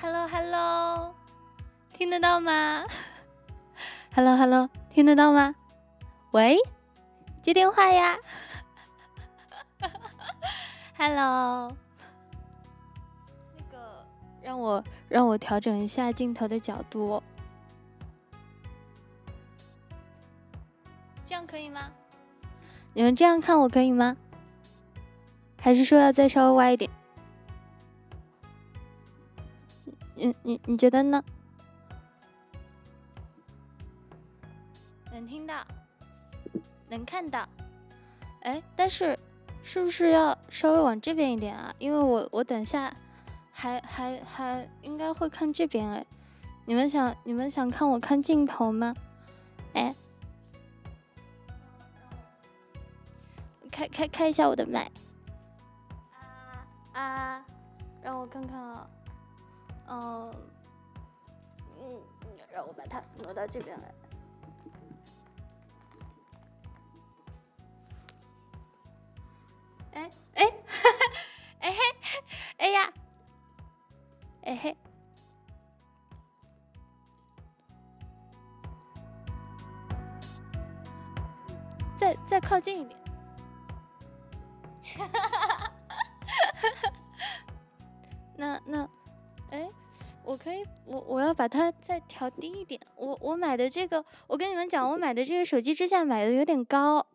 Hello Hello，听得到吗？Hello Hello，听得到吗？喂，接电话呀。Hello，那个让我让我调整一下镜头的角度，这样可以吗？你们这样看我可以吗？还是说要再稍微歪一点？你你你觉得呢？能听到，能看到，哎，但是是不是要稍微往这边一点啊？因为我我等下还还还应该会看这边哎，你们想你们想看我看镜头吗？哎，开开开一下我的麦，啊啊，让我看看啊。嗯，嗯，让我把它挪到这边来。哎哎，哎嘿，哎呀，哎嘿，再再靠近一点。那 那。哎，我可以，我我要把它再调低一点。我我买的这个，我跟你们讲，我买的这个手机支架买的有点高，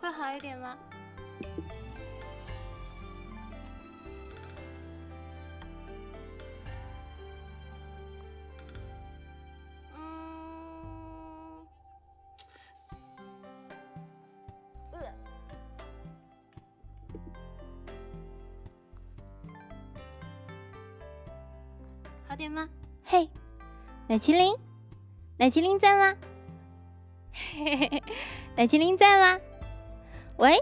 会好一点吗？好点吗？嘿，奶麒麟，奶麒麟在吗？嘿嘿嘿，奶麒麟在吗？喂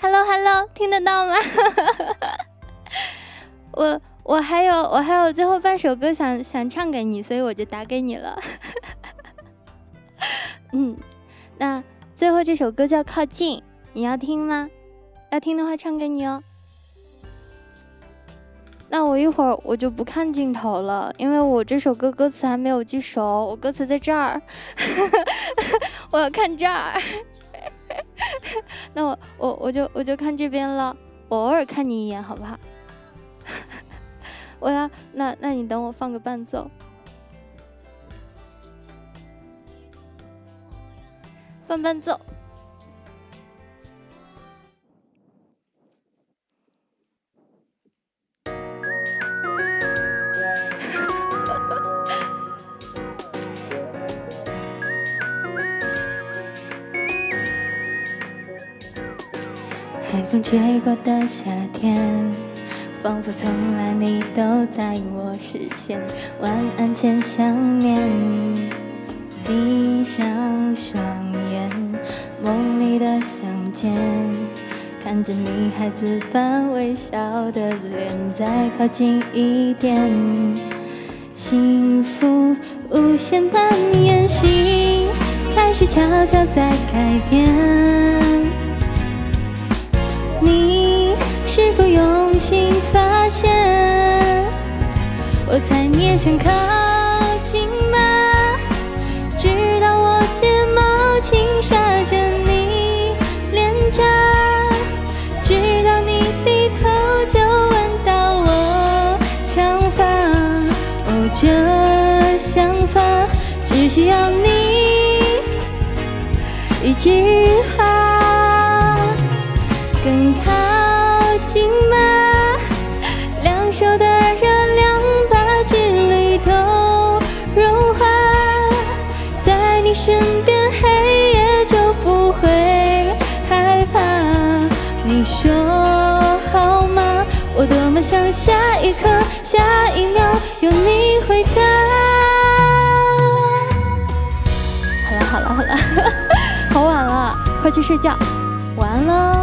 ，Hello Hello，听得到吗？我我还有我还有最后半首歌想想唱给你，所以我就打给你了。嗯，那最后这首歌叫《靠近》，你要听吗？要听的话唱给你哦。那我一会儿我就不看镜头了，因为我这首歌歌词还没有记熟，我歌词在这儿，我要看这儿。那我我我就我就看这边了，我偶尔看你一眼好不好？我要那那你等我放个伴奏，放伴奏。海风吹过的夏天，仿佛从来你都在我视线。晚安前想念，闭上双眼，梦里的相见，看着你孩子般微笑的脸，再靠近一点，幸福无限蔓延，心开始悄悄在改变。否用心发现？我猜你也想靠近吗？直到我睫毛轻刷着你脸颊，直到你低头就闻到我长发。哦，这想法只需要你一句话。更靠近吗？两手的热量把距离都融化，在你身边黑夜就不会害怕。你说好吗？我多么想下一刻、下一秒有你回答。好了好了好了，好晚了，快去睡觉，晚安喽。